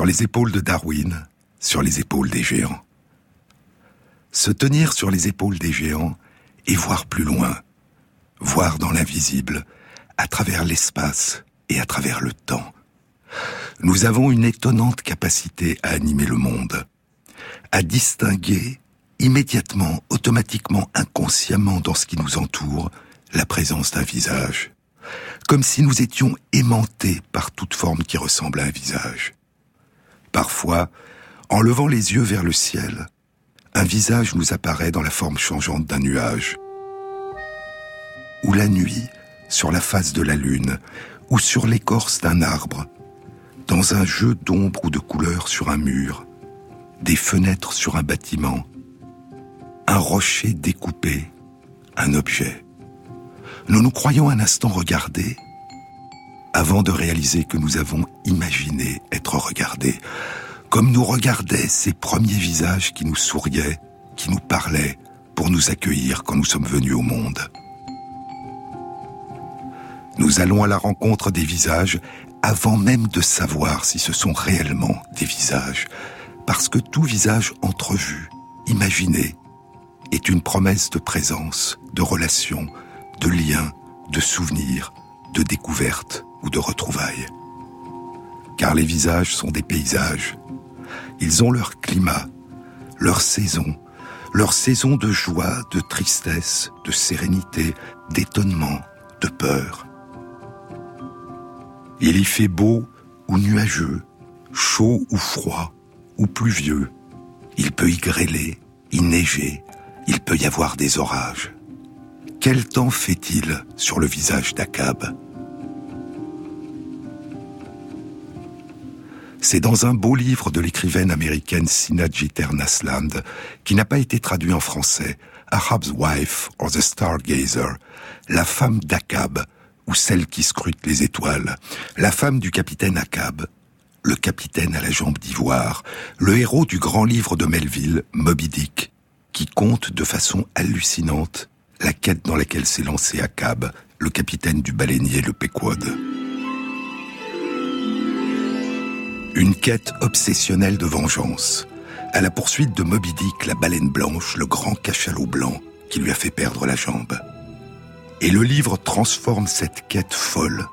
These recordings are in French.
Sur les épaules de Darwin, sur les épaules des géants. Se tenir sur les épaules des géants et voir plus loin, voir dans l'invisible, à travers l'espace et à travers le temps. Nous avons une étonnante capacité à animer le monde, à distinguer immédiatement, automatiquement, inconsciemment dans ce qui nous entoure, la présence d'un visage, comme si nous étions aimantés par toute forme qui ressemble à un visage. Parfois, en levant les yeux vers le ciel, un visage nous apparaît dans la forme changeante d'un nuage. Ou la nuit, sur la face de la lune, ou sur l'écorce d'un arbre, dans un jeu d'ombre ou de couleurs sur un mur, des fenêtres sur un bâtiment, un rocher découpé, un objet. Nous nous croyons un instant regarder avant de réaliser que nous avons imaginé être regardés, comme nous regardaient ces premiers visages qui nous souriaient, qui nous parlaient, pour nous accueillir quand nous sommes venus au monde. Nous allons à la rencontre des visages avant même de savoir si ce sont réellement des visages, parce que tout visage entrevu, imaginé, est une promesse de présence, de relation, de lien, de souvenir, de découverte ou de retrouvailles. Car les visages sont des paysages, ils ont leur climat, leur saison, leur saison de joie, de tristesse, de sérénité, d'étonnement, de peur. Il y fait beau ou nuageux, chaud ou froid, ou pluvieux. Il peut y grêler, y neiger, il peut y avoir des orages. Quel temps fait-il sur le visage d'Akab? C'est dans un beau livre de l'écrivaine américaine Sina Jeter Nasland, qui n'a pas été traduit en français, Ahab's Wife or the Stargazer, la femme d'Akab, ou celle qui scrute les étoiles, la femme du capitaine Akab, le capitaine à la jambe d'ivoire, le héros du grand livre de Melville, Moby Dick, qui compte de façon hallucinante la quête dans laquelle s'est lancé Akab, le capitaine du baleinier le Pequod. Une quête obsessionnelle de vengeance, à la poursuite de Moby Dick, la baleine blanche, le grand cachalot blanc qui lui a fait perdre la jambe. Et le livre transforme cette quête folle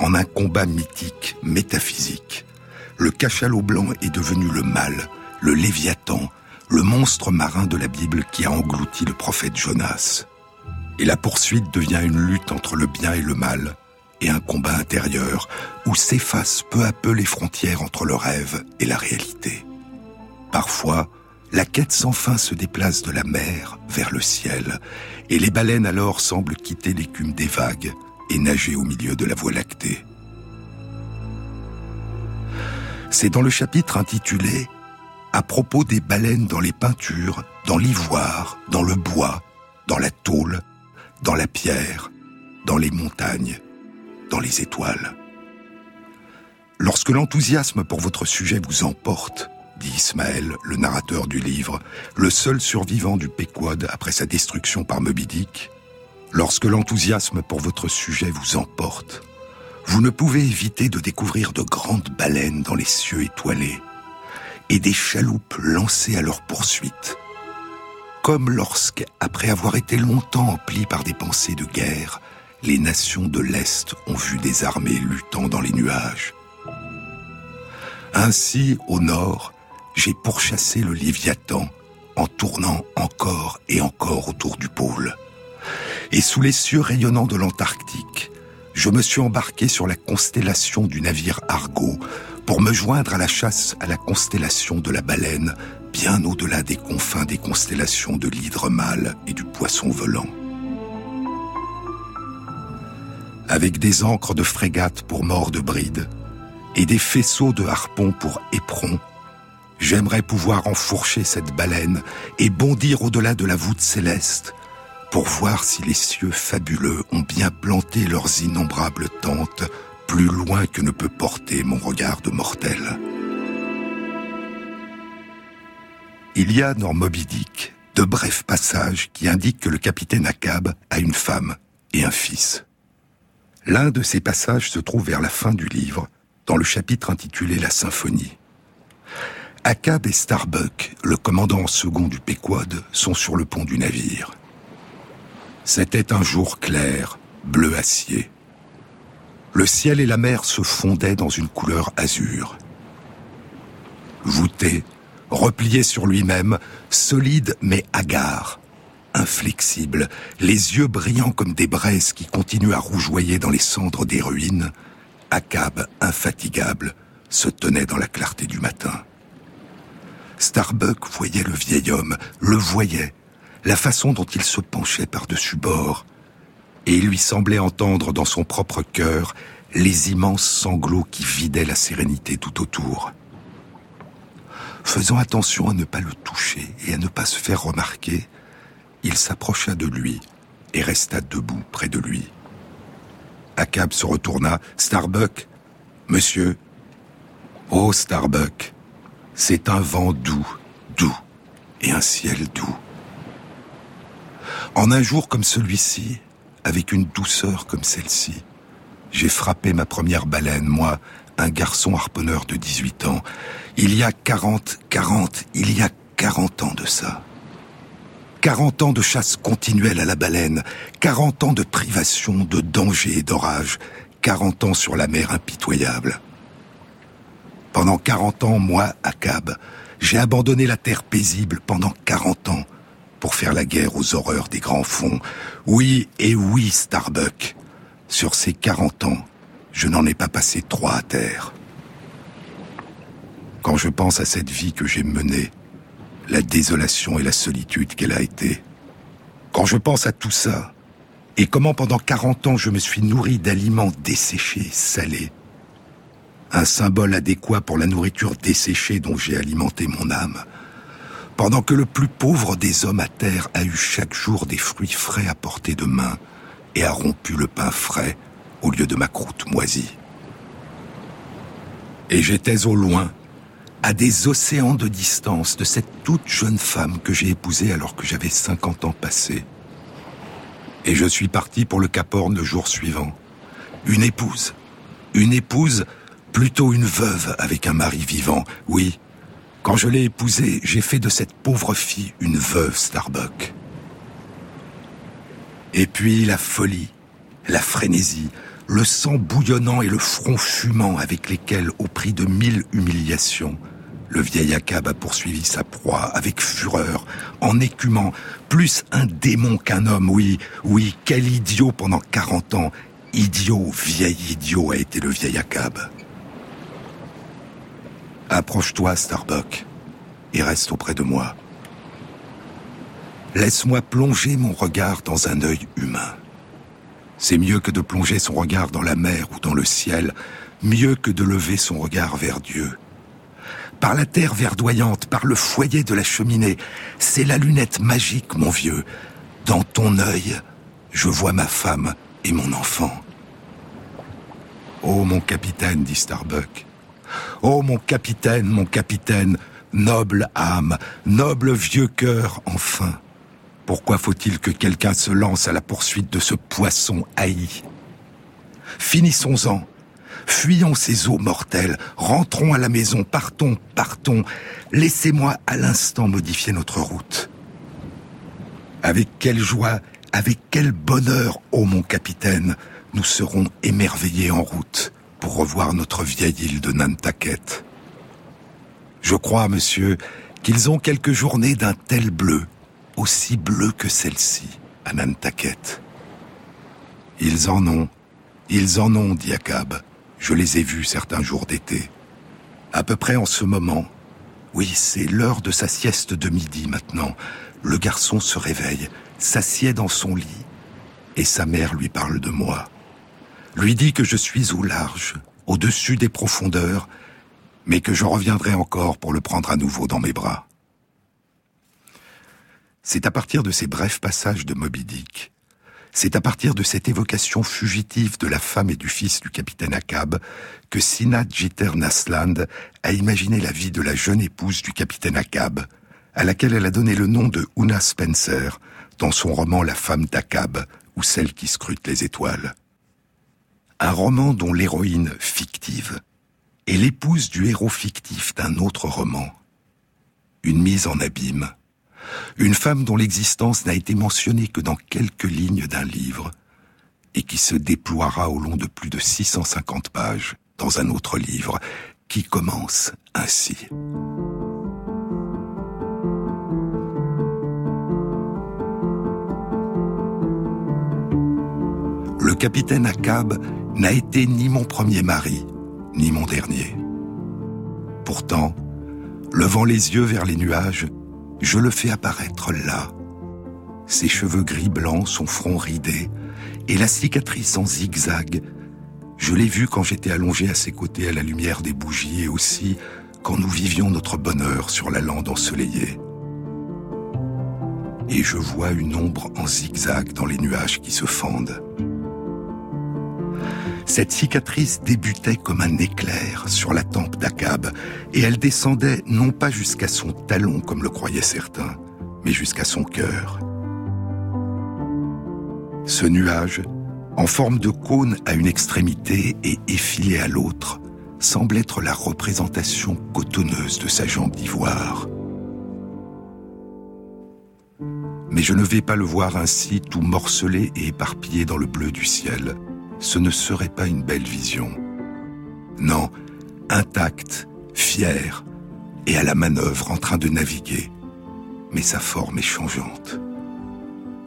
en un combat mythique, métaphysique. Le cachalot blanc est devenu le mal, le léviathan, le monstre marin de la Bible qui a englouti le prophète Jonas. Et la poursuite devient une lutte entre le bien et le mal, et un combat intérieur où s'effacent peu à peu les frontières entre le rêve et la réalité. Parfois, la quête sans fin se déplace de la mer vers le ciel, et les baleines alors semblent quitter l'écume des vagues et nager au milieu de la voie lactée. C'est dans le chapitre intitulé À propos des baleines dans les peintures, dans l'ivoire, dans le bois, dans la tôle, dans la pierre, dans les montagnes, les étoiles. Lorsque l'enthousiasme pour votre sujet vous emporte, dit Ismaël, le narrateur du livre, le seul survivant du Pequod après sa destruction par Moby lorsque l'enthousiasme pour votre sujet vous emporte, vous ne pouvez éviter de découvrir de grandes baleines dans les cieux étoilés et des chaloupes lancées à leur poursuite. Comme lorsque, après avoir été longtemps emplis par des pensées de guerre, les nations de l'Est ont vu des armées luttant dans les nuages. Ainsi, au nord, j'ai pourchassé le Léviathan en tournant encore et encore autour du pôle. Et sous les cieux rayonnants de l'Antarctique, je me suis embarqué sur la constellation du navire Argo pour me joindre à la chasse à la constellation de la baleine, bien au-delà des confins des constellations de l'hydre mâle et du poisson volant avec des ancres de frégate pour mort de bride et des faisceaux de harpons pour éperons, j'aimerais pouvoir enfourcher cette baleine et bondir au-delà de la voûte céleste pour voir si les cieux fabuleux ont bien planté leurs innombrables tentes plus loin que ne peut porter mon regard de mortel. Il y a dans Moby Dick de brefs passages qui indiquent que le capitaine Akab a une femme et un fils. L'un de ces passages se trouve vers la fin du livre, dans le chapitre intitulé La Symphonie. Akab et Starbuck, le commandant second du Pequod, sont sur le pont du navire. C'était un jour clair, bleu acier. Le ciel et la mer se fondaient dans une couleur azur. Voûté, replié sur lui-même, solide mais hagard, inflexible, les yeux brillants comme des braises qui continuent à rougeoyer dans les cendres des ruines, Akab, infatigable, se tenait dans la clarté du matin. Starbuck voyait le vieil homme, le voyait, la façon dont il se penchait par-dessus bord, et il lui semblait entendre dans son propre cœur les immenses sanglots qui vidaient la sérénité tout autour. Faisant attention à ne pas le toucher et à ne pas se faire remarquer, il s'approcha de lui et resta debout près de lui. Akab se retourna. Starbuck Monsieur Oh, Starbuck C'est un vent doux, doux, et un ciel doux. En un jour comme celui-ci, avec une douceur comme celle-ci, j'ai frappé ma première baleine, moi, un garçon harponneur de 18 ans. Il y a 40, 40, il y a 40 ans de ça. 40 ans de chasse continuelle à la baleine, 40 ans de privation, de danger et d'orage, 40 ans sur la mer impitoyable. Pendant 40 ans, moi, Akab, j'ai abandonné la terre paisible pendant 40 ans pour faire la guerre aux horreurs des grands fonds. Oui et oui, Starbuck. Sur ces 40 ans, je n'en ai pas passé trois à terre. Quand je pense à cette vie que j'ai menée, la désolation et la solitude qu'elle a été. Quand je pense à tout ça, et comment pendant 40 ans je me suis nourri d'aliments desséchés, salés, un symbole adéquat pour la nourriture desséchée dont j'ai alimenté mon âme, pendant que le plus pauvre des hommes à terre a eu chaque jour des fruits frais à portée de main et a rompu le pain frais au lieu de ma croûte moisie. Et j'étais au loin, à des océans de distance de cette toute jeune femme que j'ai épousée alors que j'avais 50 ans passés. Et je suis parti pour le Cap Horn le jour suivant. Une épouse. Une épouse, plutôt une veuve avec un mari vivant. Oui, quand je l'ai épousée, j'ai fait de cette pauvre fille une veuve Starbuck. Et puis la folie, la frénésie, le sang bouillonnant et le front fumant avec lesquels, au prix de mille humiliations, le vieil Akab a poursuivi sa proie avec fureur, en écumant, plus un démon qu'un homme, oui, oui, quel idiot pendant quarante ans, idiot, vieil idiot a été le vieil Akab. Approche-toi, Starbuck, et reste auprès de moi. Laisse-moi plonger mon regard dans un œil humain. C'est mieux que de plonger son regard dans la mer ou dans le ciel, mieux que de lever son regard vers Dieu par la terre verdoyante, par le foyer de la cheminée. C'est la lunette magique, mon vieux. Dans ton œil, je vois ma femme et mon enfant. Oh mon capitaine, dit Starbuck. Oh mon capitaine, mon capitaine, noble âme, noble vieux cœur, enfin. Pourquoi faut-il que quelqu'un se lance à la poursuite de ce poisson haï? Finissons-en. Fuyons ces eaux mortelles, rentrons à la maison, partons, partons. Laissez-moi à l'instant modifier notre route. Avec quelle joie, avec quel bonheur, ô mon capitaine, nous serons émerveillés en route pour revoir notre vieille île de Nantucket. Je crois, monsieur, qu'ils ont quelques journées d'un tel bleu, aussi bleu que celle-ci, à Nantucket. Ils en ont, ils en ont, dit Akab. Je les ai vus certains jours d'été. À peu près en ce moment. Oui, c'est l'heure de sa sieste de midi maintenant. Le garçon se réveille, s'assied dans son lit, et sa mère lui parle de moi. Lui dit que je suis au large, au-dessus des profondeurs, mais que je reviendrai encore pour le prendre à nouveau dans mes bras. C'est à partir de ces brefs passages de Moby Dick c'est à partir de cette évocation fugitive de la femme et du fils du capitaine Akab que Sina Jeter Nasland a imaginé la vie de la jeune épouse du capitaine Akab, à laquelle elle a donné le nom de Una Spencer dans son roman La femme d'Akab ou celle qui scrute les étoiles. Un roman dont l'héroïne fictive est l'épouse du héros fictif d'un autre roman. Une mise en abîme. Une femme dont l'existence n'a été mentionnée que dans quelques lignes d'un livre et qui se déploiera au long de plus de 650 pages dans un autre livre qui commence ainsi. Le capitaine Akab n'a été ni mon premier mari, ni mon dernier. Pourtant, levant les yeux vers les nuages, je le fais apparaître là. Ses cheveux gris blancs, son front ridé, et la cicatrice en zigzag. Je l'ai vu quand j'étais allongé à ses côtés à la lumière des bougies et aussi quand nous vivions notre bonheur sur la lande ensoleillée. Et je vois une ombre en zigzag dans les nuages qui se fendent. Cette cicatrice débutait comme un éclair sur la tempe d'Akab, et elle descendait non pas jusqu'à son talon comme le croyaient certains, mais jusqu'à son cœur. Ce nuage, en forme de cône à une extrémité et effilé à l'autre, semble être la représentation cotonneuse de sa jambe d'ivoire. Mais je ne vais pas le voir ainsi tout morcelé et éparpillé dans le bleu du ciel ce ne serait pas une belle vision. Non, intact, fier, et à la manœuvre en train de naviguer. Mais sa forme est changeante.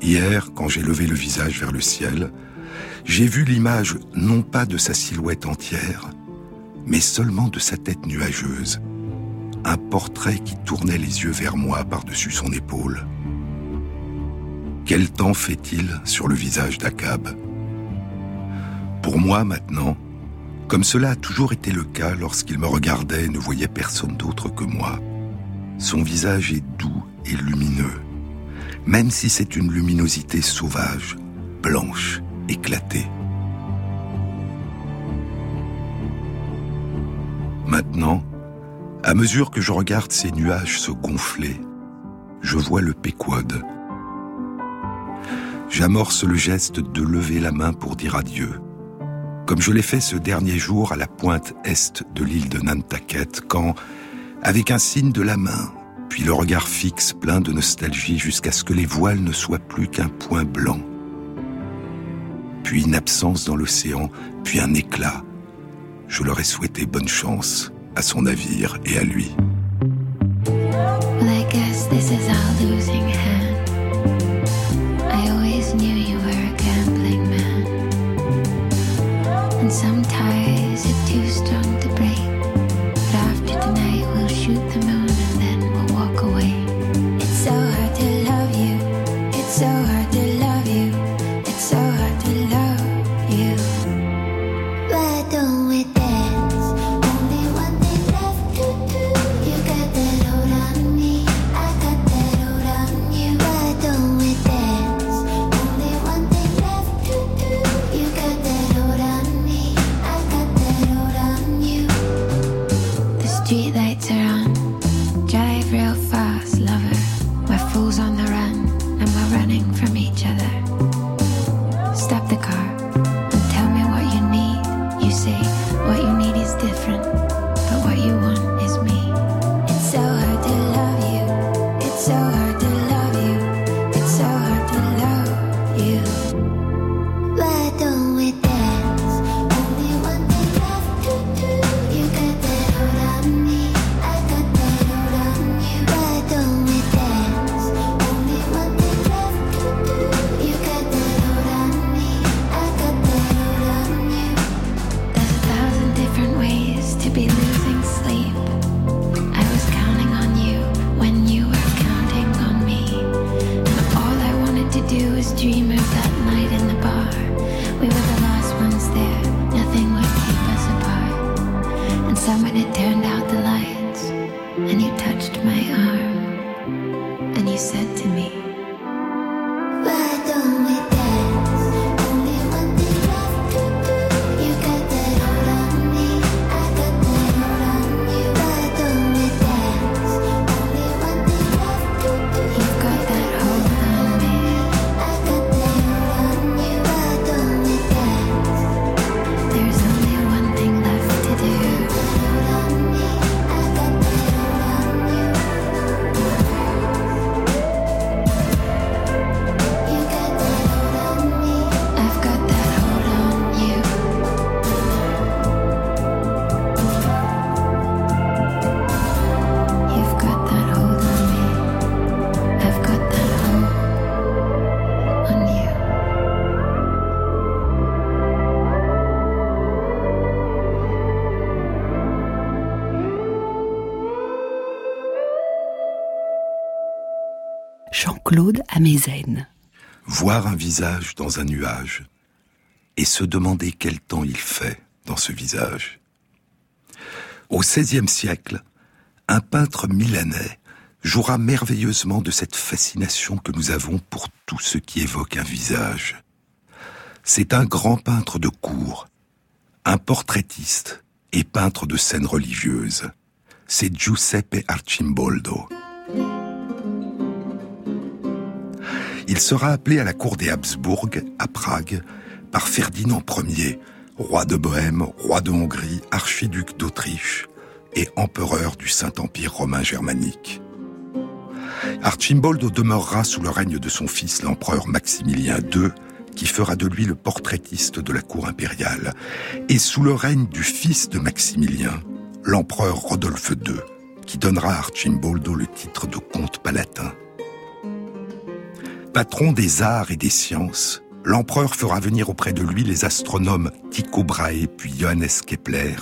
Hier, quand j'ai levé le visage vers le ciel, j'ai vu l'image non pas de sa silhouette entière, mais seulement de sa tête nuageuse. Un portrait qui tournait les yeux vers moi par-dessus son épaule. Quel temps fait-il sur le visage d'Akab? Pour moi maintenant, comme cela a toujours été le cas lorsqu'il me regardait et ne voyait personne d'autre que moi. Son visage est doux et lumineux, même si c'est une luminosité sauvage, blanche, éclatée. Maintenant, à mesure que je regarde ces nuages se gonfler, je vois le Péquod. J'amorce le geste de lever la main pour dire adieu comme je l'ai fait ce dernier jour à la pointe est de l'île de Nantucket, quand, avec un signe de la main, puis le regard fixe plein de nostalgie jusqu'à ce que les voiles ne soient plus qu'un point blanc, puis une absence dans l'océan, puis un éclat, je leur ai souhaité bonne chance à son navire et à lui. I always knew you and sometimes it's too strong to Claude Amezen. Voir un visage dans un nuage et se demander quel temps il fait dans ce visage. Au XVIe siècle, un peintre milanais jouera merveilleusement de cette fascination que nous avons pour tout ce qui évoque un visage. C'est un grand peintre de cour, un portraitiste et peintre de scènes religieuses. C'est Giuseppe Arcimboldo. Il sera appelé à la cour des Habsbourg, à Prague, par Ferdinand Ier, roi de Bohême, roi de Hongrie, archiduc d'Autriche et empereur du Saint-Empire romain germanique. Archimboldo demeurera sous le règne de son fils l'empereur Maximilien II, qui fera de lui le portraitiste de la cour impériale, et sous le règne du fils de Maximilien, l'empereur Rodolphe II, qui donnera à Archimboldo le titre de comte palatin. Patron des arts et des sciences, l'empereur fera venir auprès de lui les astronomes Tycho Brahe puis Johannes Kepler,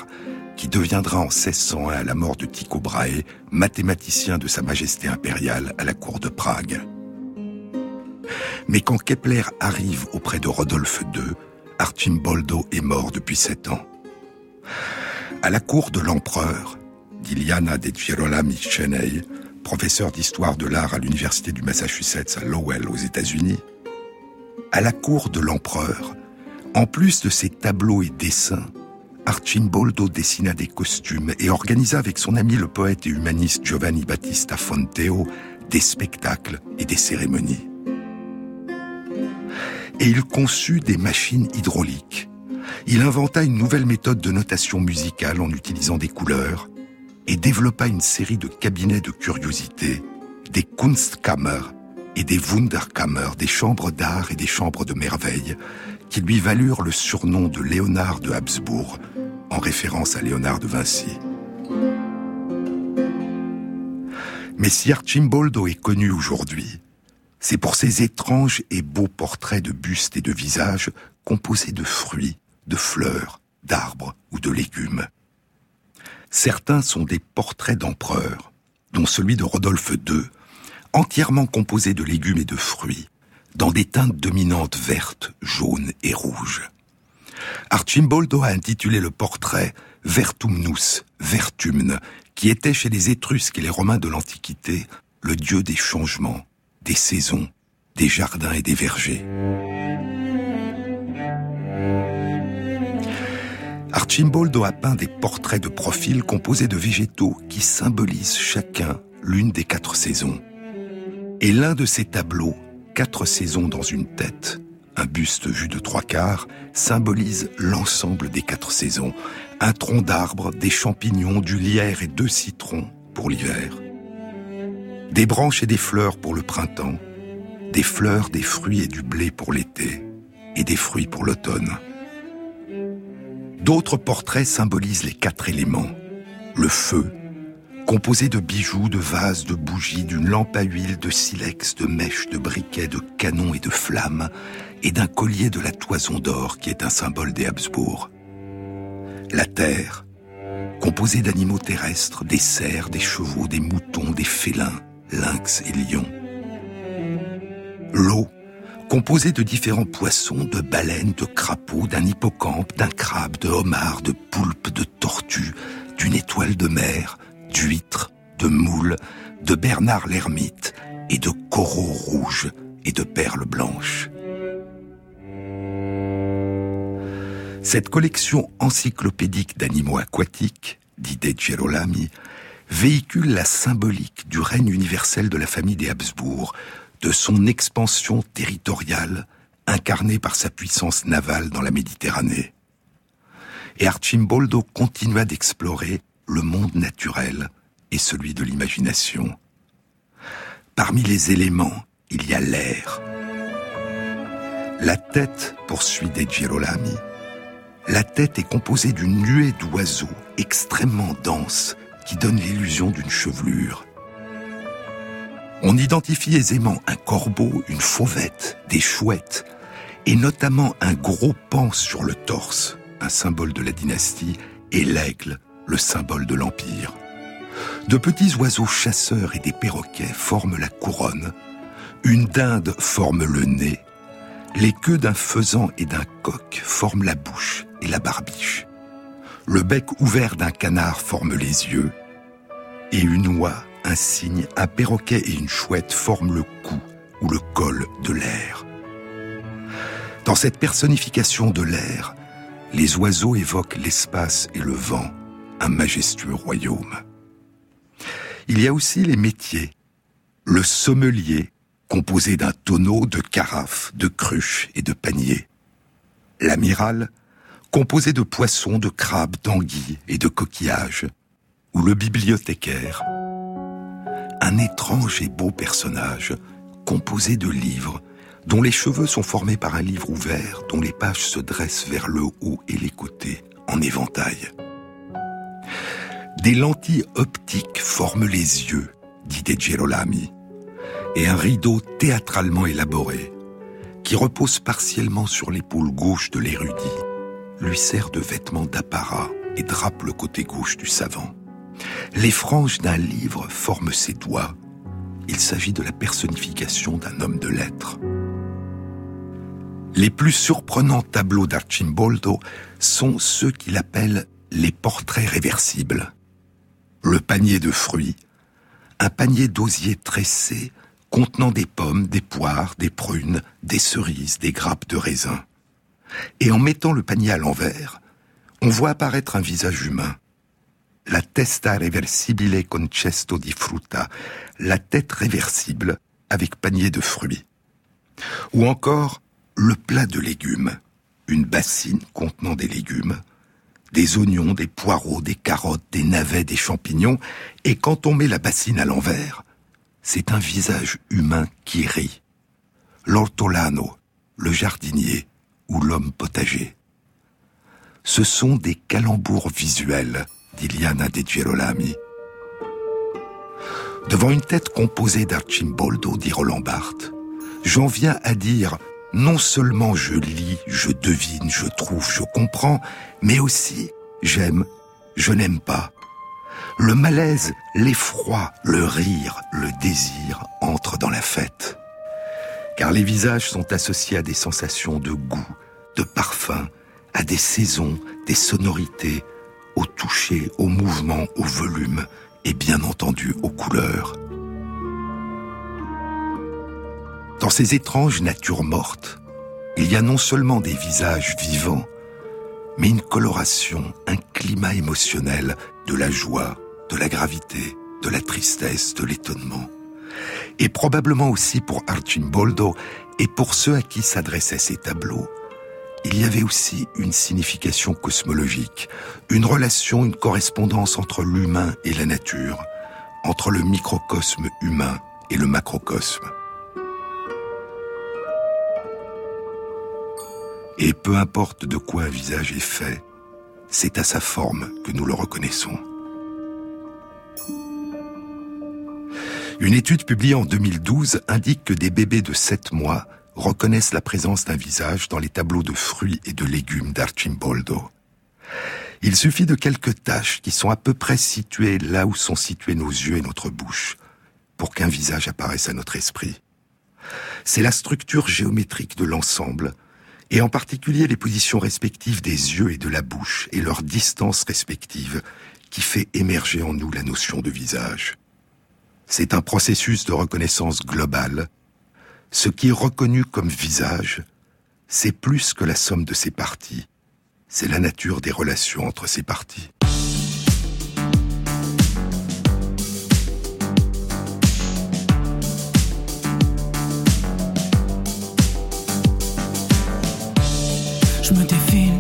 qui deviendra en 1601 à la mort de Tycho Brahe mathématicien de Sa Majesté impériale à la cour de Prague. Mais quand Kepler arrive auprès de Rodolphe II, Archimboldo est mort depuis sept ans. À la cour de l'empereur, Diliana de Girolami Cheney, professeur d'histoire de l'art à l'université du Massachusetts à Lowell aux États-Unis, à la cour de l'empereur, en plus de ses tableaux et dessins, Archimboldo dessina des costumes et organisa avec son ami le poète et humaniste Giovanni Battista Fonteo des spectacles et des cérémonies. Et il conçut des machines hydrauliques. Il inventa une nouvelle méthode de notation musicale en utilisant des couleurs et développa une série de cabinets de curiosités, des Kunstkammer et des Wunderkammer, des chambres d'art et des chambres de merveille, qui lui valurent le surnom de Léonard de Habsbourg, en référence à Léonard de Vinci. Mais si Archimboldo est connu aujourd'hui, c'est pour ses étranges et beaux portraits de bustes et de visages composés de fruits, de fleurs, d'arbres ou de légumes. Certains sont des portraits d'empereurs, dont celui de Rodolphe II, entièrement composé de légumes et de fruits, dans des teintes dominantes vertes, jaunes et rouges. Archimboldo a intitulé le portrait Vertumnus, Vertumne, qui était chez les Étrusques et les Romains de l'Antiquité le dieu des changements, des saisons, des jardins et des vergers. Archimboldo a peint des portraits de profil composés de végétaux qui symbolisent chacun l'une des quatre saisons. Et l'un de ces tableaux, quatre saisons dans une tête, un buste vu de trois quarts, symbolise l'ensemble des quatre saisons. Un tronc d'arbre, des champignons, du lierre et deux citrons pour l'hiver. Des branches et des fleurs pour le printemps. Des fleurs, des fruits et du blé pour l'été. Et des fruits pour l'automne. D'autres portraits symbolisent les quatre éléments. Le feu, composé de bijoux, de vases, de bougies, d'une lampe à huile, de silex, de mèches, de briquets, de canons et de flammes, et d'un collier de la toison d'or qui est un symbole des Habsbourg. La terre, composée d'animaux terrestres, des cerfs, des chevaux, des moutons, des félins, lynx et lions. L'eau, composée de différents poissons, de baleines, de crapauds, d'un hippocampe, d'un crabe, de homard, de poulpe, de tortue, d'une étoile de mer, d'huîtres, de moules, de Bernard l'ermite et de coraux rouges et de perles blanches. Cette collection encyclopédique d'animaux aquatiques, dit de Girolami, véhicule la symbolique du règne universel de la famille des Habsbourg, de son expansion territoriale, incarnée par sa puissance navale dans la Méditerranée. Et Archimboldo continua d'explorer le monde naturel et celui de l'imagination. Parmi les éléments, il y a l'air. La tête, poursuit De Girolami, la tête est composée d'une nuée d'oiseaux extrêmement dense qui donne l'illusion d'une chevelure. On identifie aisément un corbeau, une fauvette, des chouettes, et notamment un gros pan sur le torse, un symbole de la dynastie, et l'aigle, le symbole de l'empire. De petits oiseaux chasseurs et des perroquets forment la couronne, Une dinde forme le nez, les queues d'un faisan et d'un coq forment la bouche et la barbiche. Le bec ouvert d'un canard forme les yeux, et une oie, un cygne, un perroquet et une chouette forment le cou ou le col de l'air. Dans cette personnification de l'air, les oiseaux évoquent l'espace et le vent, un majestueux royaume. Il y a aussi les métiers. Le sommelier, composé d'un tonneau, de carafes, de cruches et de paniers. L'amiral, composé de poissons, de crabes, d'anguilles et de coquillages. Ou le bibliothécaire, un étrange et beau personnage, composé de livres, dont les cheveux sont formés par un livre ouvert, dont les pages se dressent vers le haut et les côtés, en éventail. Des lentilles optiques forment les yeux, dit De Girolami, et un rideau théâtralement élaboré, qui repose partiellement sur l'épaule gauche de l'érudit, lui sert de vêtement d'apparat et drape le côté gauche du savant. Les franges d'un livre forment ses doigts. Il s'agit de la personnification d'un homme de lettres. Les plus surprenants tableaux d'Archimboldo sont ceux qu'il appelle les portraits réversibles. Le panier de fruits, un panier d'osier tressé contenant des pommes, des poires, des prunes, des cerises, des grappes de raisin. Et en mettant le panier à l'envers, on voit apparaître un visage humain. La testa reversibile con cesto di frutta, la tête réversible avec panier de fruits. Ou encore le plat de légumes, une bassine contenant des légumes, des oignons, des poireaux, des carottes, des navets, des champignons, et quand on met la bassine à l'envers, c'est un visage humain qui rit. L'ortolano, le jardinier ou l'homme potager. Ce sont des calembours visuels, dit Liana de Girolami. Devant une tête composée d'Archimboldo, dit Roland Barthes, j'en viens à dire non seulement je lis, je devine, je trouve, je comprends, mais aussi j'aime, je n'aime pas. Le malaise, l'effroi, le rire, le désir entrent dans la fête. Car les visages sont associés à des sensations de goût, de parfum, à des saisons, des sonorités, au toucher, au mouvement, au volume et bien entendu aux couleurs. Dans ces étranges natures mortes, il y a non seulement des visages vivants, mais une coloration, un climat émotionnel de la joie, de la gravité, de la tristesse, de l'étonnement. Et probablement aussi pour Archimboldo et pour ceux à qui s'adressaient ces tableaux, il y avait aussi une signification cosmologique, une relation, une correspondance entre l'humain et la nature, entre le microcosme humain et le macrocosme. Et peu importe de quoi un visage est fait, c'est à sa forme que nous le reconnaissons. Une étude publiée en 2012 indique que des bébés de 7 mois reconnaissent la présence d'un visage dans les tableaux de fruits et de légumes d'Archimboldo. Il suffit de quelques taches qui sont à peu près situées là où sont situés nos yeux et notre bouche pour qu'un visage apparaisse à notre esprit. C'est la structure géométrique de l'ensemble et en particulier les positions respectives des yeux et de la bouche et leurs distances respectives, qui fait émerger en nous la notion de visage. C'est un processus de reconnaissance globale. Ce qui est reconnu comme visage, c'est plus que la somme de ses parties, c'est la nature des relations entre ces parties. je me défile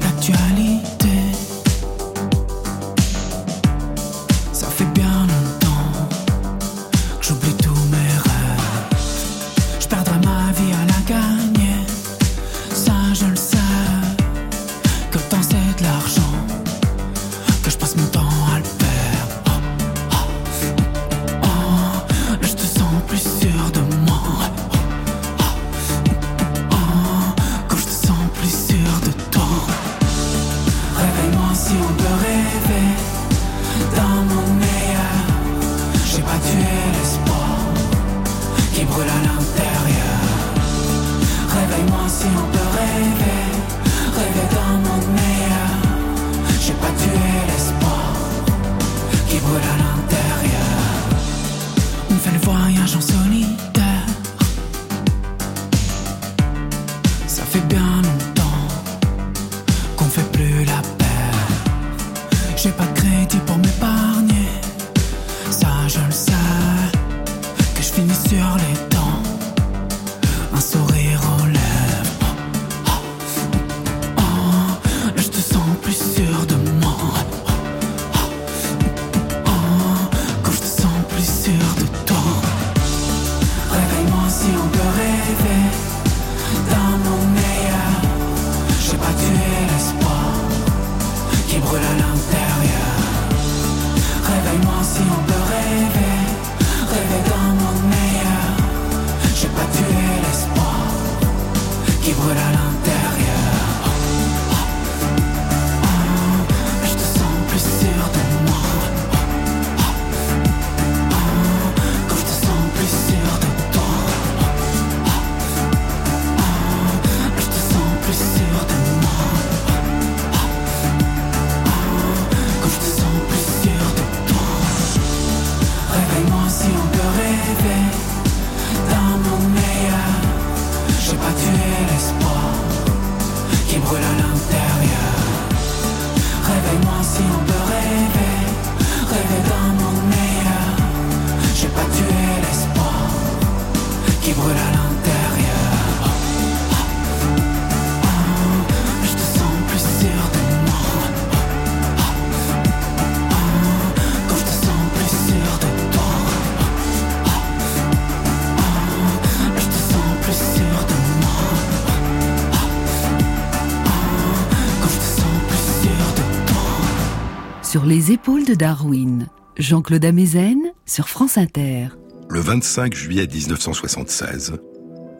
Sur les épaules de Darwin, Jean-Claude Amezen sur France Inter. Le 25 juillet 1976,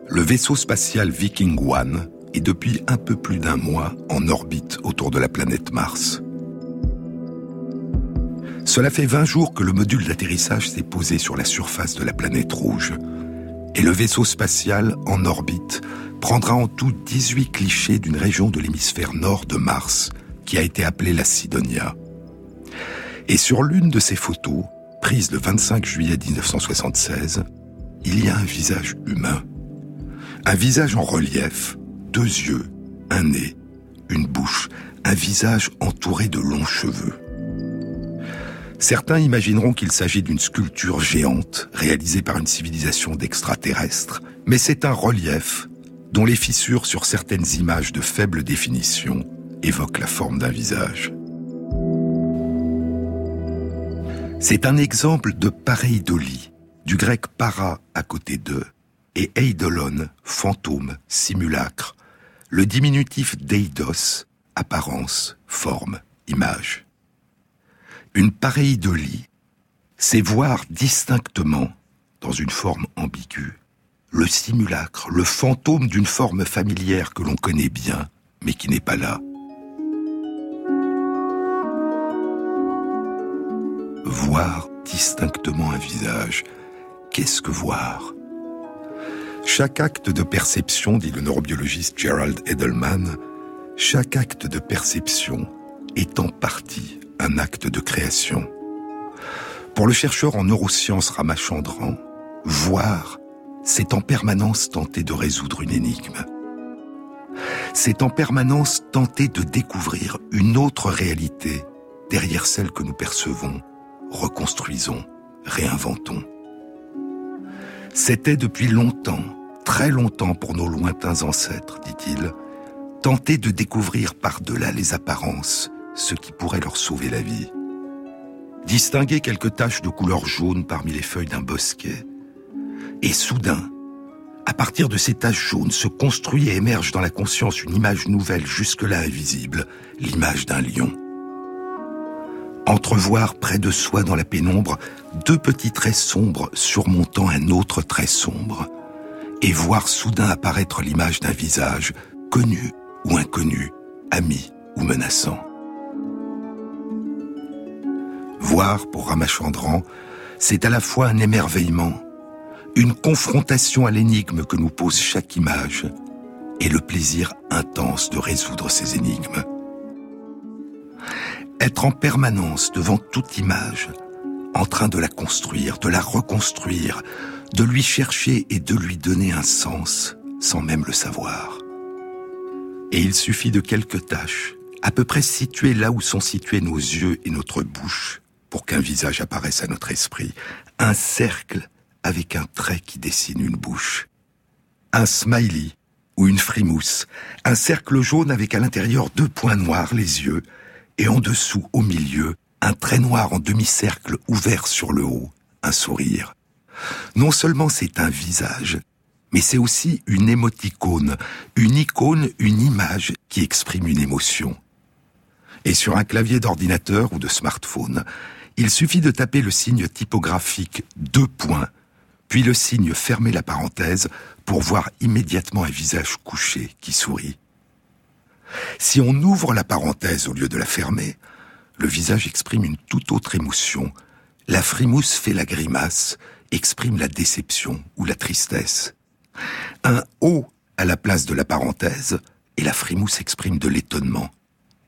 le vaisseau spatial Viking One est depuis un peu plus d'un mois en orbite autour de la planète Mars. Cela fait 20 jours que le module d'atterrissage s'est posé sur la surface de la planète rouge. Et le vaisseau spatial, en orbite, prendra en tout 18 clichés d'une région de l'hémisphère nord de Mars, qui a été appelée la Sidonia. Et sur l'une de ces photos, prise le 25 juillet 1976, il y a un visage humain. Un visage en relief, deux yeux, un nez, une bouche, un visage entouré de longs cheveux. Certains imagineront qu'il s'agit d'une sculpture géante réalisée par une civilisation d'extraterrestres, mais c'est un relief dont les fissures sur certaines images de faible définition évoquent la forme d'un visage. C'est un exemple de pareidolie, du grec para à côté d'eux, et eidolon, fantôme, simulacre, le diminutif d'eidos, apparence, forme, image. Une pareidolie, c'est voir distinctement, dans une forme ambiguë, le simulacre, le fantôme d'une forme familière que l'on connaît bien, mais qui n'est pas là. Voir distinctement un visage, qu'est-ce que voir? Chaque acte de perception, dit le neurobiologiste Gerald Edelman, chaque acte de perception est en partie un acte de création. Pour le chercheur en neurosciences Ramachandran, voir, c'est en permanence tenter de résoudre une énigme. C'est en permanence tenter de découvrir une autre réalité derrière celle que nous percevons, reconstruisons, réinventons. C'était depuis longtemps, très longtemps pour nos lointains ancêtres, dit-il, tenter de découvrir par-delà les apparences ce qui pourrait leur sauver la vie. Distinguer quelques taches de couleur jaune parmi les feuilles d'un bosquet. Et soudain, à partir de ces taches jaunes se construit et émerge dans la conscience une image nouvelle jusque-là invisible, l'image d'un lion. Entrevoir près de soi dans la pénombre deux petits traits sombres surmontant un autre trait sombre, et voir soudain apparaître l'image d'un visage, connu ou inconnu, ami ou menaçant. Voir, pour Ramachandran, c'est à la fois un émerveillement, une confrontation à l'énigme que nous pose chaque image, et le plaisir intense de résoudre ces énigmes. Être en permanence devant toute image, en train de la construire, de la reconstruire, de lui chercher et de lui donner un sens sans même le savoir. Et il suffit de quelques taches, à peu près situées là où sont situés nos yeux et notre bouche, pour qu'un visage apparaisse à notre esprit. Un cercle avec un trait qui dessine une bouche. Un smiley ou une frimousse. Un cercle jaune avec à l'intérieur deux points noirs, les yeux, et en dessous, au milieu, un trait noir en demi-cercle ouvert sur le haut, un sourire. Non seulement c'est un visage, mais c'est aussi une émoticône, une icône, une image qui exprime une émotion. Et sur un clavier d'ordinateur ou de smartphone, il suffit de taper le signe typographique deux points, puis le signe fermer la parenthèse pour voir immédiatement un visage couché qui sourit. Si on ouvre la parenthèse au lieu de la fermer, le visage exprime une toute autre émotion. La frimousse fait la grimace, exprime la déception ou la tristesse. Un O à la place de la parenthèse, et la frimousse exprime de l'étonnement,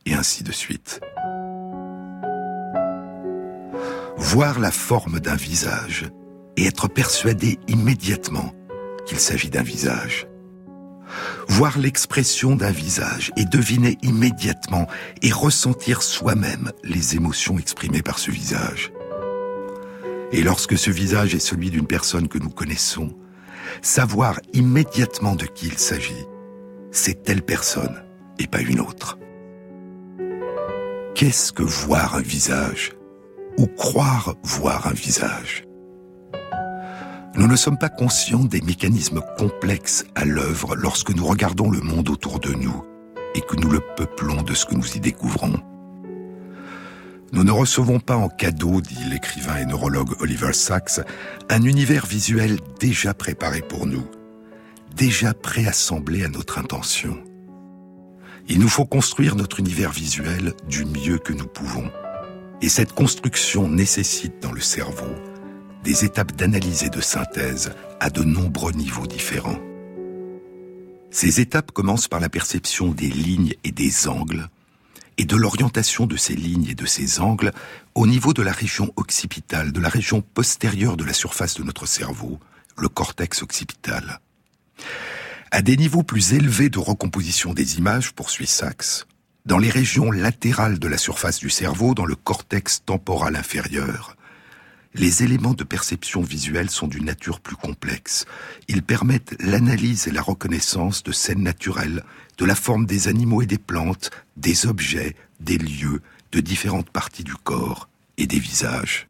et ainsi de suite. Voir la forme d'un visage et être persuadé immédiatement qu'il s'agit d'un visage voir l'expression d'un visage et deviner immédiatement et ressentir soi-même les émotions exprimées par ce visage. Et lorsque ce visage est celui d'une personne que nous connaissons, savoir immédiatement de qui il s'agit, c'est telle personne et pas une autre. Qu'est-ce que voir un visage ou croire voir un visage? Nous ne sommes pas conscients des mécanismes complexes à l'œuvre lorsque nous regardons le monde autour de nous et que nous le peuplons de ce que nous y découvrons. Nous ne recevons pas en cadeau, dit l'écrivain et neurologue Oliver Sacks, un univers visuel déjà préparé pour nous, déjà préassemblé à notre intention. Il nous faut construire notre univers visuel du mieux que nous pouvons. Et cette construction nécessite dans le cerveau des étapes d'analyse et de synthèse à de nombreux niveaux différents. Ces étapes commencent par la perception des lignes et des angles, et de l'orientation de ces lignes et de ces angles au niveau de la région occipitale, de la région postérieure de la surface de notre cerveau, le cortex occipital. À des niveaux plus élevés de recomposition des images, poursuit Sachs, dans les régions latérales de la surface du cerveau, dans le cortex temporal inférieur, les éléments de perception visuelle sont d'une nature plus complexe. Ils permettent l'analyse et la reconnaissance de scènes naturelles, de la forme des animaux et des plantes, des objets, des lieux, de différentes parties du corps et des visages.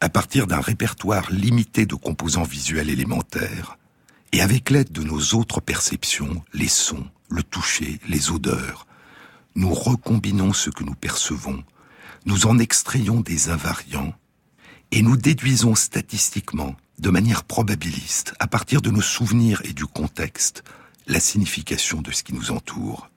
À partir d'un répertoire limité de composants visuels élémentaires, et avec l'aide de nos autres perceptions, les sons, le toucher, les odeurs, nous recombinons ce que nous percevons, nous en extrayons des invariants et nous déduisons statistiquement, de manière probabiliste, à partir de nos souvenirs et du contexte, la signification de ce qui nous entoure.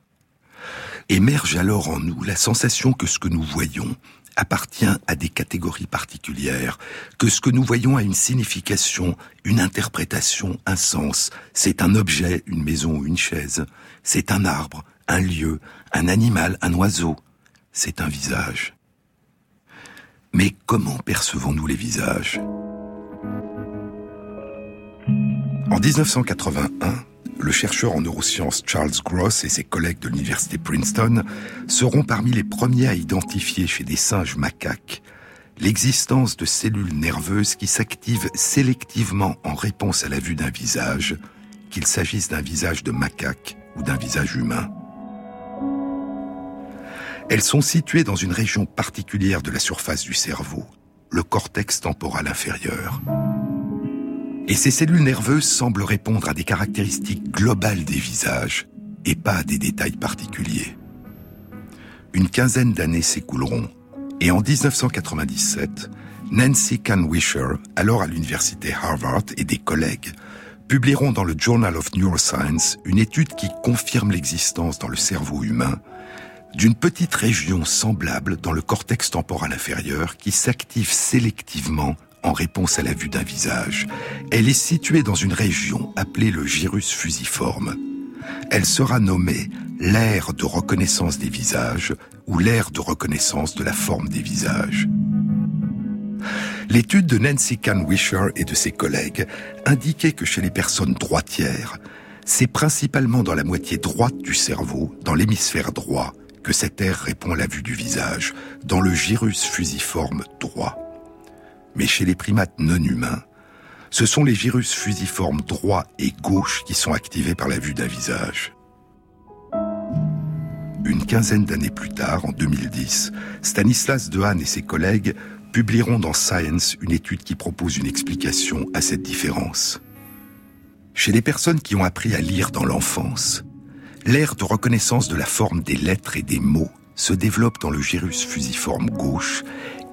Émerge alors en nous la sensation que ce que nous voyons appartient à des catégories particulières, que ce que nous voyons a une signification, une interprétation, un sens. C'est un objet, une maison ou une chaise. C'est un arbre, un lieu, un animal, un oiseau. C'est un visage. Mais comment percevons-nous les visages? En 1981, le chercheur en neurosciences Charles Gross et ses collègues de l'université Princeton seront parmi les premiers à identifier chez des singes macaques l'existence de cellules nerveuses qui s'activent sélectivement en réponse à la vue d'un visage, qu'il s'agisse d'un visage de macaque ou d'un visage humain. Elles sont situées dans une région particulière de la surface du cerveau, le cortex temporal inférieur. Et ces cellules nerveuses semblent répondre à des caractéristiques globales des visages et pas à des détails particuliers. Une quinzaine d'années s'écouleront et en 1997, Nancy Kanwisher, alors à l'université Harvard, et des collègues publieront dans le Journal of Neuroscience une étude qui confirme l'existence dans le cerveau humain d'une petite région semblable dans le cortex temporal inférieur qui s'active sélectivement en réponse à la vue d'un visage. Elle est située dans une région appelée le gyrus fusiforme. Elle sera nommée l'aire de reconnaissance des visages ou l'aire de reconnaissance de la forme des visages. L'étude de Nancy Kahn Wisher et de ses collègues indiquait que chez les personnes droitières, c'est principalement dans la moitié droite du cerveau, dans l'hémisphère droit, que cette aire répond à la vue du visage, dans le gyrus fusiforme droit. Mais chez les primates non humains, ce sont les gyrus fusiformes droit et gauche qui sont activés par la vue d'un visage. Une quinzaine d'années plus tard, en 2010, Stanislas Dehaene et ses collègues publieront dans Science une étude qui propose une explication à cette différence. Chez les personnes qui ont appris à lire dans l'enfance, l'aire de reconnaissance de la forme des lettres et des mots se développe dans le gyrus fusiforme gauche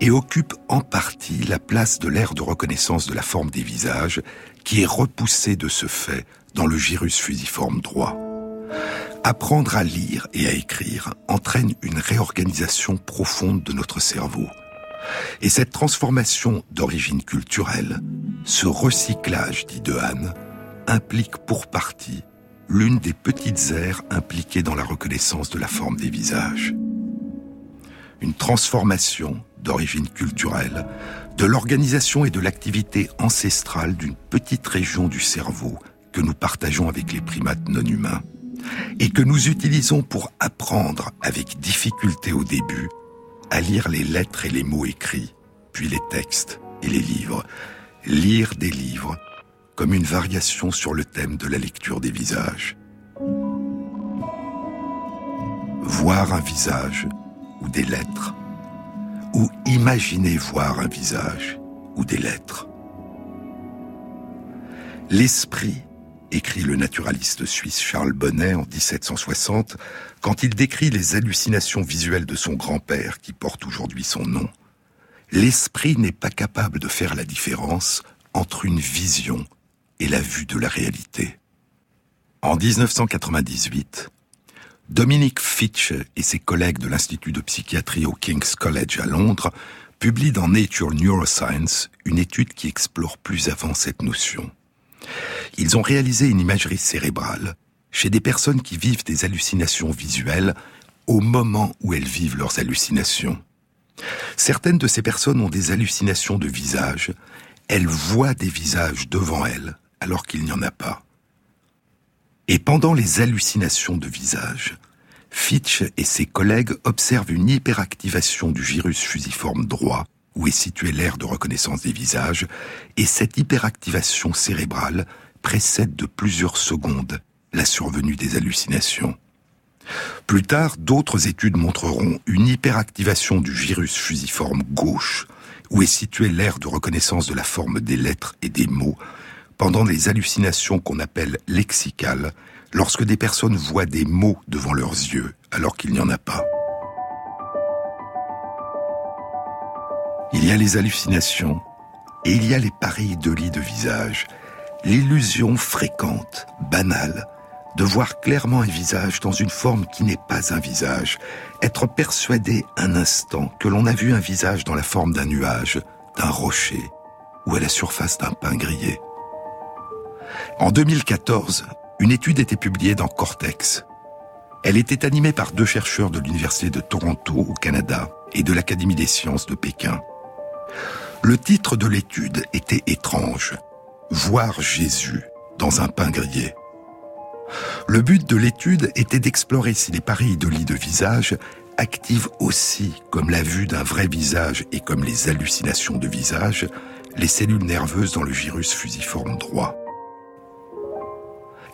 et occupe en partie la place de l'aire de reconnaissance de la forme des visages, qui est repoussée de ce fait dans le gyrus fusiforme droit. Apprendre à lire et à écrire entraîne une réorganisation profonde de notre cerveau. Et cette transformation d'origine culturelle, ce recyclage, dit Dehaene, implique pour partie l'une des petites aires impliquées dans la reconnaissance de la forme des visages. Une transformation d'origine culturelle de l'organisation et de l'activité ancestrale d'une petite région du cerveau que nous partageons avec les primates non humains et que nous utilisons pour apprendre avec difficulté au début à lire les lettres et les mots écrits, puis les textes et les livres. Lire des livres comme une variation sur le thème de la lecture des visages. Voir un visage ou des lettres, ou imaginer voir un visage ou des lettres. L'esprit écrit le naturaliste suisse Charles Bonnet en 1760, quand il décrit les hallucinations visuelles de son grand-père, qui porte aujourd'hui son nom. L'esprit n'est pas capable de faire la différence entre une vision et la vue de la réalité. En 1998, Dominic Fitch et ses collègues de l'Institut de psychiatrie au King's College à Londres publient dans Nature Neuroscience une étude qui explore plus avant cette notion. Ils ont réalisé une imagerie cérébrale chez des personnes qui vivent des hallucinations visuelles au moment où elles vivent leurs hallucinations. Certaines de ces personnes ont des hallucinations de visage. Elles voient des visages devant elles alors qu'il n'y en a pas. Et pendant les hallucinations de visage, Fitch et ses collègues observent une hyperactivation du gyrus fusiforme droit où est située l'aire de reconnaissance des visages, et cette hyperactivation cérébrale précède de plusieurs secondes la survenue des hallucinations. Plus tard, d'autres études montreront une hyperactivation du gyrus fusiforme gauche, où est située l'aire de reconnaissance de la forme des lettres et des mots, pendant les hallucinations qu'on appelle lexicales, lorsque des personnes voient des mots devant leurs yeux alors qu'il n'y en a pas. Il y a les hallucinations et il y a les pareidolies de visage, l'illusion fréquente, banale, de voir clairement un visage dans une forme qui n'est pas un visage, être persuadé un instant que l'on a vu un visage dans la forme d'un nuage, d'un rocher ou à la surface d'un pain grillé. En 2014, une étude était publiée dans Cortex. Elle était animée par deux chercheurs de l'Université de Toronto au Canada et de l'Académie des sciences de Pékin. Le titre de l'étude était étrange. Voir Jésus dans un pain grillé. Le but de l'étude était d'explorer si les pareidolies de visage activent aussi, comme la vue d'un vrai visage et comme les hallucinations de visage, les cellules nerveuses dans le gyrus fusiforme droit.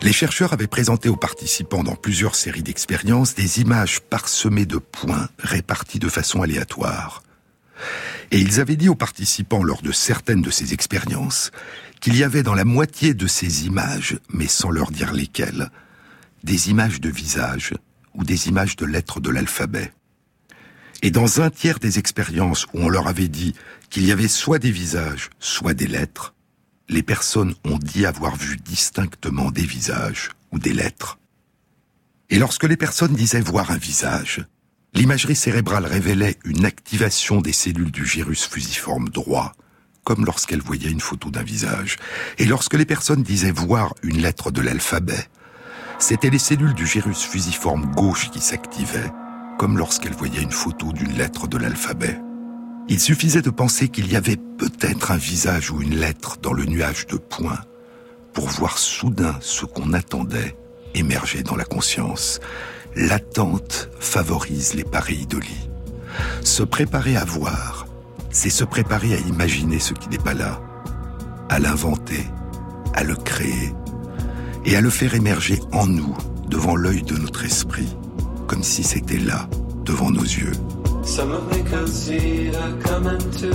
Les chercheurs avaient présenté aux participants dans plusieurs séries d'expériences des images parsemées de points répartis de façon aléatoire. Et ils avaient dit aux participants lors de certaines de ces expériences qu'il y avait dans la moitié de ces images, mais sans leur dire lesquelles, des images de visage ou des images de lettres de l'alphabet. Et dans un tiers des expériences où on leur avait dit qu'il y avait soit des visages, soit des lettres, les personnes ont dit avoir vu distinctement des visages ou des lettres. Et lorsque les personnes disaient voir un visage, L'imagerie cérébrale révélait une activation des cellules du gyrus fusiforme droit, comme lorsqu'elle voyait une photo d'un visage. Et lorsque les personnes disaient voir une lettre de l'alphabet, c'étaient les cellules du gyrus fusiforme gauche qui s'activaient, comme lorsqu'elles voyaient une photo d'une lettre de l'alphabet. Il suffisait de penser qu'il y avait peut-être un visage ou une lettre dans le nuage de points pour voir soudain ce qu'on attendait émerger dans la conscience. L'attente favorise les pareils de lit. Se préparer à voir, c'est se préparer à imaginer ce qui n'est pas là, à l'inventer, à le créer et à le faire émerger en nous, devant l'œil de notre esprit, comme si c'était là, devant nos yeux. Some of me could see her coming to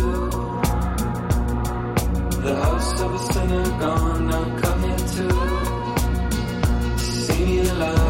the house of a sinner gone, now coming to see me alive.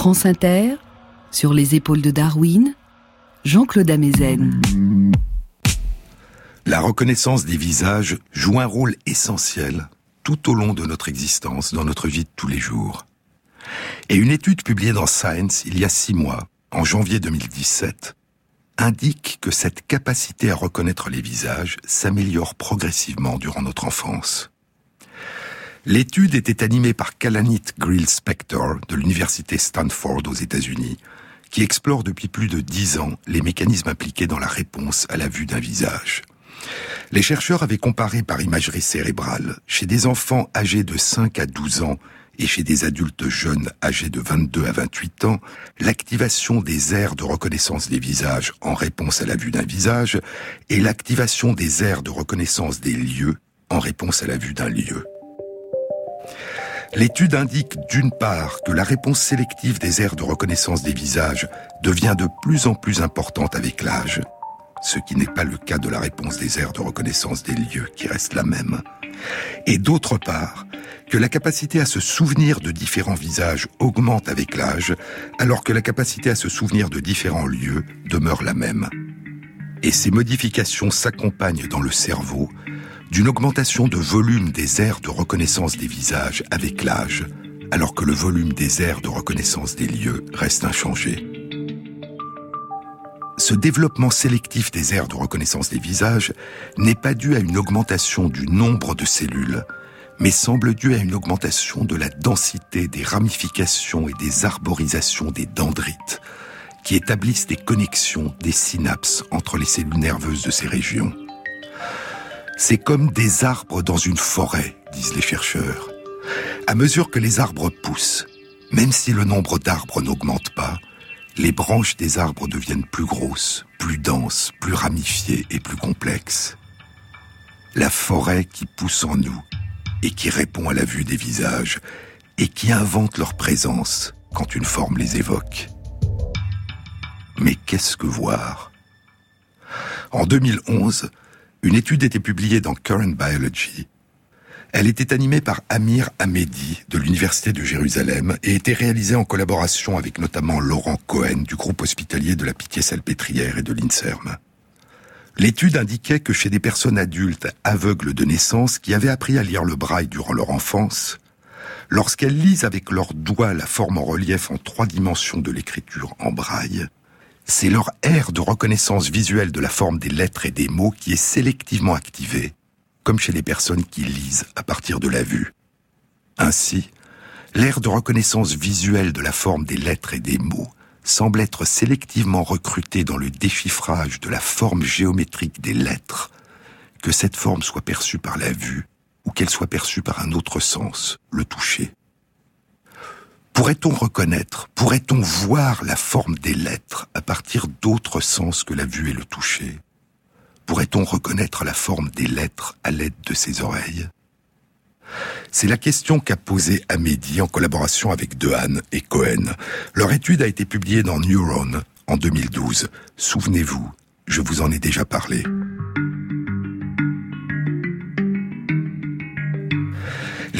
France Inter, sur les épaules de Darwin, Jean-Claude Amezen. La reconnaissance des visages joue un rôle essentiel tout au long de notre existence, dans notre vie de tous les jours. Et une étude publiée dans Science il y a six mois, en janvier 2017, indique que cette capacité à reconnaître les visages s'améliore progressivement durant notre enfance. L'étude était animée par Kalanit Grill Spector de l'université Stanford aux États-Unis, qui explore depuis plus de dix ans les mécanismes impliqués dans la réponse à la vue d'un visage. Les chercheurs avaient comparé par imagerie cérébrale, chez des enfants âgés de 5 à 12 ans et chez des adultes jeunes âgés de 22 à 28 ans, l'activation des aires de reconnaissance des visages en réponse à la vue d'un visage et l'activation des aires de reconnaissance des lieux en réponse à la vue d'un lieu. L'étude indique d'une part que la réponse sélective des aires de reconnaissance des visages devient de plus en plus importante avec l'âge, ce qui n'est pas le cas de la réponse des aires de reconnaissance des lieux qui reste la même. et d'autre part, que la capacité à se souvenir de différents visages augmente avec l'âge, alors que la capacité à se souvenir de différents lieux demeure la même. Et ces modifications s'accompagnent dans le cerveau d'une augmentation de volume des aires de reconnaissance des visages avec l'âge, alors que le volume des aires de reconnaissance des lieux reste inchangé. Ce développement sélectif des aires de reconnaissance des visages n'est pas dû à une augmentation du nombre de cellules, mais semble dû à une augmentation de la densité des ramifications et des arborisations des dendrites, qui établissent des connexions, des synapses entre les cellules nerveuses de ces régions. C'est comme des arbres dans une forêt, disent les chercheurs. À mesure que les arbres poussent, même si le nombre d'arbres n'augmente pas, les branches des arbres deviennent plus grosses, plus denses, plus ramifiées et plus complexes. La forêt qui pousse en nous et qui répond à la vue des visages et qui invente leur présence quand une forme les évoque. Mais qu'est-ce que voir? En 2011, une étude était publiée dans Current Biology. Elle était animée par Amir Hamedi de l'Université de Jérusalem et était réalisée en collaboration avec notamment Laurent Cohen du groupe hospitalier de la Pitié-Salpêtrière et de l'INSERM. L'étude indiquait que chez des personnes adultes aveugles de naissance qui avaient appris à lire le braille durant leur enfance, lorsqu'elles lisent avec leurs doigts la forme en relief en trois dimensions de l'écriture en braille, c'est leur aire de reconnaissance visuelle de la forme des lettres et des mots qui est sélectivement activée, comme chez les personnes qui lisent à partir de la vue. Ainsi, l'aire de reconnaissance visuelle de la forme des lettres et des mots semble être sélectivement recruté dans le déchiffrage de la forme géométrique des lettres, que cette forme soit perçue par la vue ou qu'elle soit perçue par un autre sens, le toucher. Pourrait-on reconnaître, pourrait-on voir la forme des lettres à partir d'autres sens que la vue et le toucher? Pourrait-on reconnaître la forme des lettres à l'aide de ses oreilles? C'est la question qu'a posée Amédi en collaboration avec Dehaene et Cohen. Leur étude a été publiée dans Neuron en 2012. Souvenez-vous, je vous en ai déjà parlé.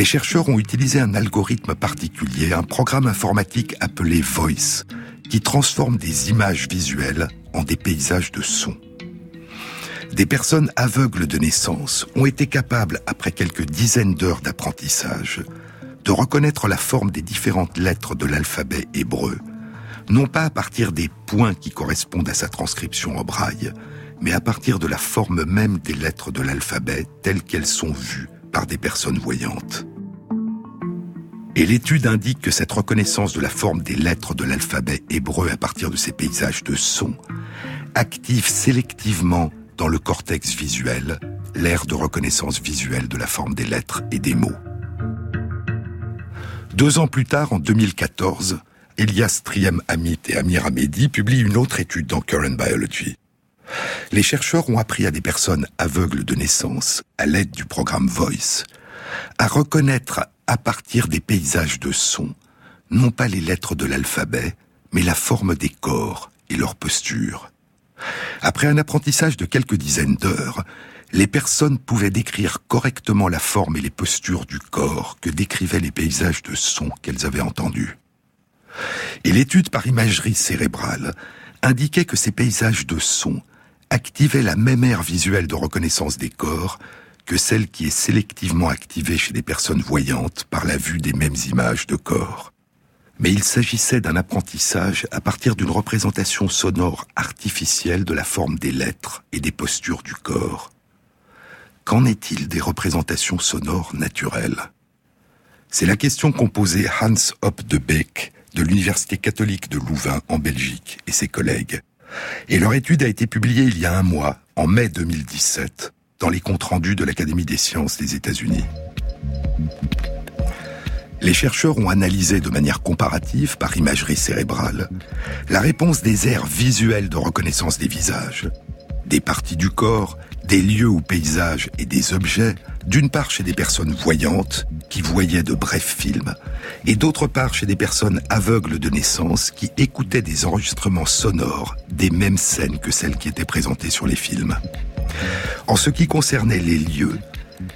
Les chercheurs ont utilisé un algorithme particulier, un programme informatique appelé Voice, qui transforme des images visuelles en des paysages de sons. Des personnes aveugles de naissance ont été capables, après quelques dizaines d'heures d'apprentissage, de reconnaître la forme des différentes lettres de l'alphabet hébreu, non pas à partir des points qui correspondent à sa transcription en braille, mais à partir de la forme même des lettres de l'alphabet telles qu'elles sont vues par des personnes voyantes. Et l'étude indique que cette reconnaissance de la forme des lettres de l'alphabet hébreu à partir de ces paysages de sons active sélectivement dans le cortex visuel l'aire de reconnaissance visuelle de la forme des lettres et des mots. Deux ans plus tard, en 2014, Elias Triem Amit et Amir Hamedi publient une autre étude dans Current Biology. Les chercheurs ont appris à des personnes aveugles de naissance, à l'aide du programme Voice, à reconnaître à partir des paysages de sons, non pas les lettres de l'alphabet, mais la forme des corps et leur posture. Après un apprentissage de quelques dizaines d'heures, les personnes pouvaient décrire correctement la forme et les postures du corps que décrivaient les paysages de sons qu'elles avaient entendus. Et l'étude par imagerie cérébrale indiquait que ces paysages de sons activaient la même aire visuelle de reconnaissance des corps que celle qui est sélectivement activée chez les personnes voyantes par la vue des mêmes images de corps mais il s'agissait d'un apprentissage à partir d'une représentation sonore artificielle de la forme des lettres et des postures du corps. Qu'en est-il des représentations sonores naturelles? C'est la question qu'ont posée Hans Hopp de Beek de l'Université catholique de Louvain en Belgique et ses collègues. Et leur étude a été publiée il y a un mois, en mai 2017, dans les comptes rendus de l'Académie des sciences des États-Unis. Les chercheurs ont analysé de manière comparative, par imagerie cérébrale, la réponse des aires visuelles de reconnaissance des visages, des parties du corps, des lieux ou paysages et des objets, d'une part chez des personnes voyantes qui voyaient de brefs films, et d'autre part chez des personnes aveugles de naissance qui écoutaient des enregistrements sonores des mêmes scènes que celles qui étaient présentées sur les films. En ce qui concernait les lieux,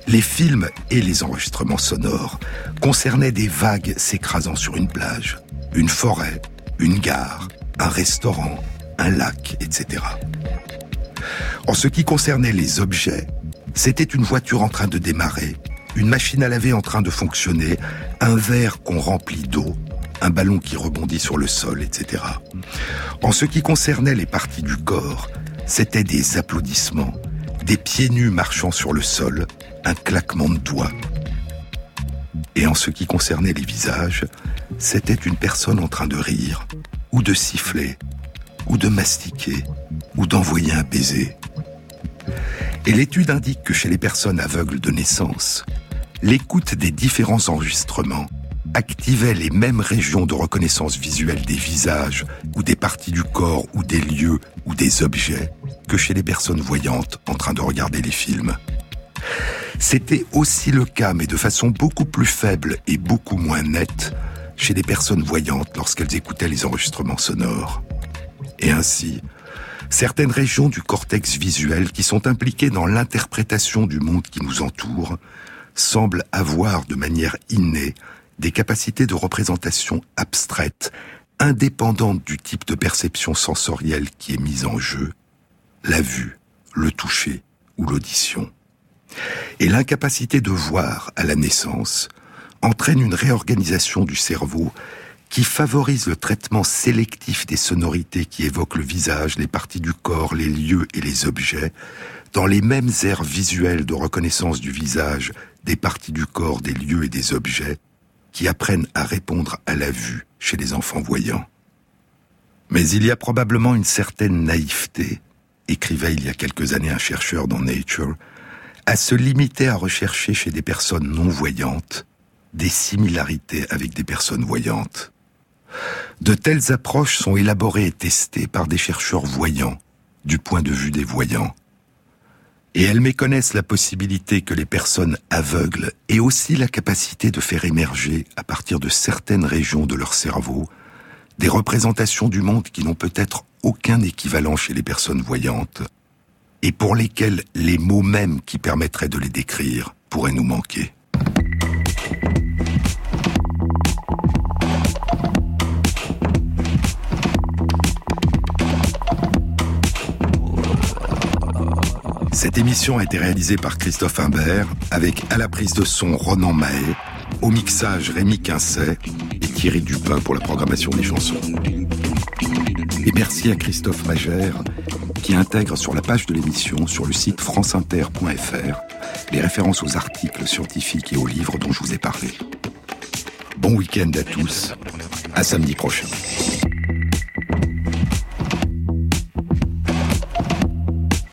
Les films et les enregistrements sonores concernaient des vagues s'écrasant sur une plage, une forêt, une gare, un restaurant, un lac, etc. En ce qui concernait les objets, c'était une voiture en train de démarrer, une machine à laver en train de fonctionner, un verre qu'on remplit d'eau, un ballon qui rebondit sur le sol, etc. En ce qui concernait les parties du corps, c'était des applaudissements, des pieds nus marchant sur le sol, un claquement de doigts. Et en ce qui concernait les visages, c'était une personne en train de rire, ou de siffler, ou de mastiquer, ou d'envoyer un baiser. Et l'étude indique que chez les personnes aveugles de naissance, l'écoute des différents enregistrements activait les mêmes régions de reconnaissance visuelle des visages ou des parties du corps ou des lieux ou des objets que chez les personnes voyantes en train de regarder les films. C'était aussi le cas, mais de façon beaucoup plus faible et beaucoup moins nette, chez les personnes voyantes lorsqu'elles écoutaient les enregistrements sonores. Et ainsi, certaines régions du cortex visuel qui sont impliquées dans l'interprétation du monde qui nous entoure semblent avoir de manière innée des capacités de représentation abstraites, indépendantes du type de perception sensorielle qui est mise en jeu, la vue, le toucher ou l'audition. Et l'incapacité de voir à la naissance entraîne une réorganisation du cerveau qui favorise le traitement sélectif des sonorités qui évoquent le visage, les parties du corps, les lieux et les objets, dans les mêmes aires visuelles de reconnaissance du visage, des parties du corps, des lieux et des objets, qui apprennent à répondre à la vue chez les enfants voyants. Mais il y a probablement une certaine naïveté, écrivait il y a quelques années un chercheur dans Nature, à se limiter à rechercher chez des personnes non voyantes des similarités avec des personnes voyantes. De telles approches sont élaborées et testées par des chercheurs voyants, du point de vue des voyants, et elles méconnaissent la possibilité que les personnes aveugles aient aussi la capacité de faire émerger, à partir de certaines régions de leur cerveau, des représentations du monde qui n'ont peut-être aucun équivalent chez les personnes voyantes, et pour lesquelles les mots mêmes qui permettraient de les décrire pourraient nous manquer. Cette émission a été réalisée par Christophe Imbert, avec à la prise de son Ronan Mahé, au mixage Rémi Quincet et Thierry Dupin pour la programmation des chansons. Et merci à Christophe Magère, qui intègre sur la page de l'émission, sur le site franceinter.fr, les références aux articles scientifiques et aux livres dont je vous ai parlé. Bon week-end à tous, à samedi prochain.